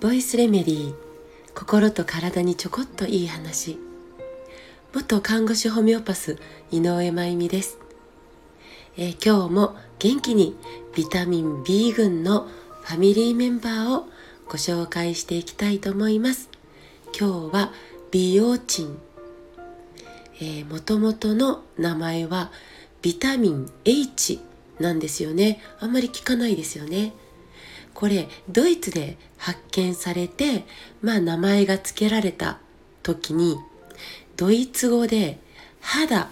ボイスレメディー心と体にちょこっといい話。元看護師ホメオパス井上真由美です、えー、今日も元気にビタミン B 群のファミリーメンバーをご紹介していきたいと思います。今日は美容鎮えー、元々の名前はビタミン H なんですよねあんまり聞かないですよねこれドイツで発見されてまあ名前が付けられた時にドイツ語で肌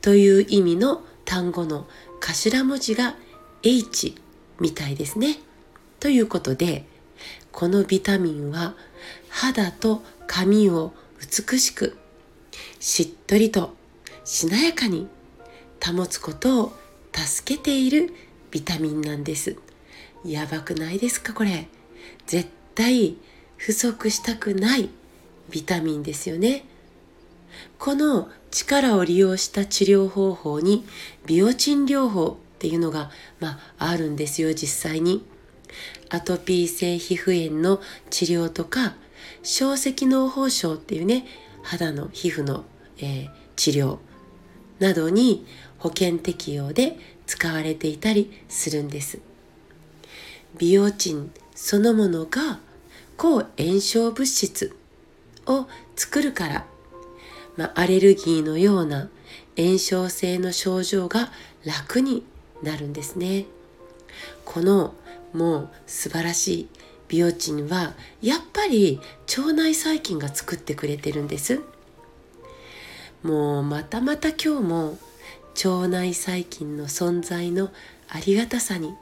という意味の単語の頭文字が H みたいですね。ということでこのビタミンは肌と髪を美しくしっとりとしなやかに保つことを助けているビタミンなんです。やばくないですかこれ。絶対不足したくないビタミンですよね。この力を利用した治療方法にビオチン療法っていうのが、まあ、あるんですよ実際に。アトピー性皮膚炎の治療とか小石脳胞症っていうね肌の皮膚の、えー、治療などに保険適用で使われていたりするんです。美容鎮そのものが抗炎症物質を作るから、まあ、アレルギーのような炎症性の症状が楽になるんですね。このもう素晴らしいビオチンはやっぱり腸内細菌が作ってくれてるんです。もうまたまた今日も腸内細菌の存在のありがたさに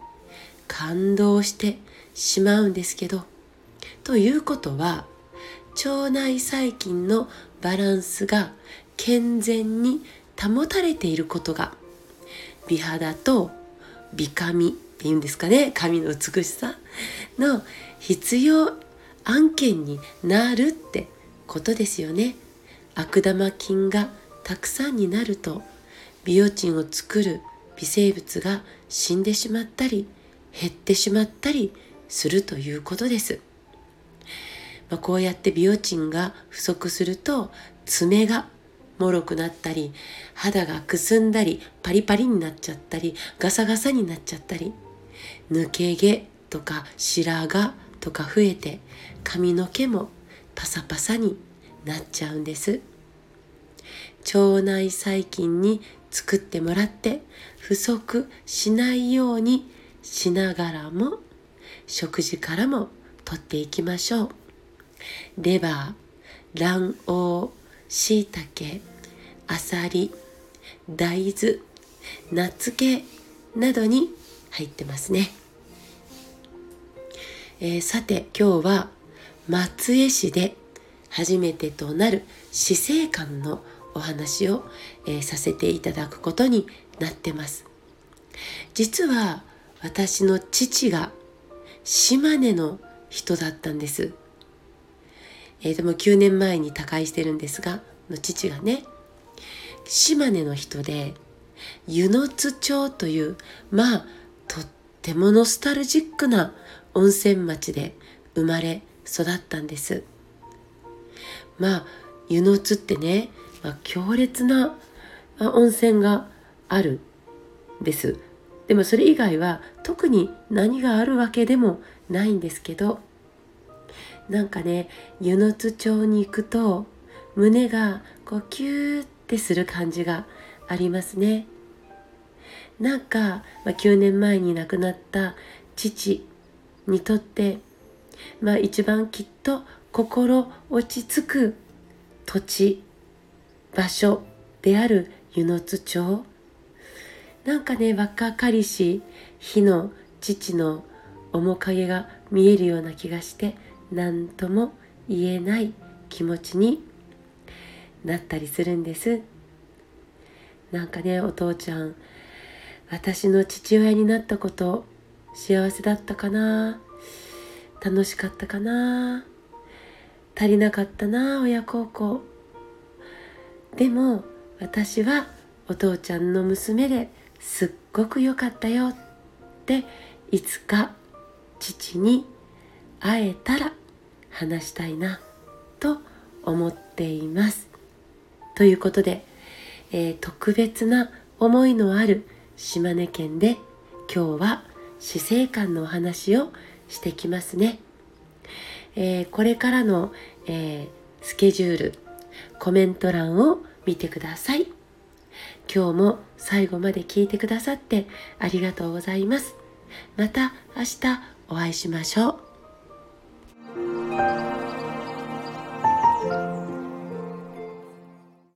感動してしまうんですけどということは腸内細菌のバランスが健全に保たれていることが美肌と美髪っていうんですかね髪の美しさの必要案件になるってことですよね。悪玉菌がたくさんになるとビオチンを作る微生物が死んでしまったり減ってしまったりするということです。まあ、こうやってビオチンが不足すると爪が脆くなったり肌がくすんだりパリパリになっちゃったりガサガサになっちゃったり抜け毛とか白髪とか増えて髪の毛もパサパサになっちゃうんです腸内細菌に作ってもらって不足しないようにしながらも食事からもとっていきましょう。レバー卵黄しいたけあさり大豆ナッツ系などに入ってますね、えー、さて今日は松江市で初めてとなる死生観のお話を、えー、させていただくことになってます実は私の父が島根の人だったんです。えー、でも9年前に他界してるんですが、の父がね、島根の人で、湯の津町という、まあ、とってもノスタルジックな温泉町で生まれ育ったんです。まあ、湯の津ってね、まあ、強烈な温泉があるんです。でもそれ以外は特に何があるわけでもないんですけどなんかね湯の津町に行くと胸がこうキューってする感じがありますねなんか、まあ、9年前に亡くなった父にとってまあ一番きっと心落ち着く土地場所である湯の津町。なんかね若かりし日の父の面影が見えるような気がして何とも言えない気持ちになったりするんです。なんかねお父ちゃん私の父親になったこと幸せだったかな？楽しかったかな？足りなかったな親孝行。でも私はお父ちゃんの娘ですっごく良かったよっていつか父に会えたら話したいなと思っています。ということで、えー、特別な思いのある島根県で今日は死生観のお話をしてきますね、えー、これからの、えー、スケジュールコメント欄を見てください。今日も最後まで聞いてくださってありがとうございます。また明日お会いしましょう。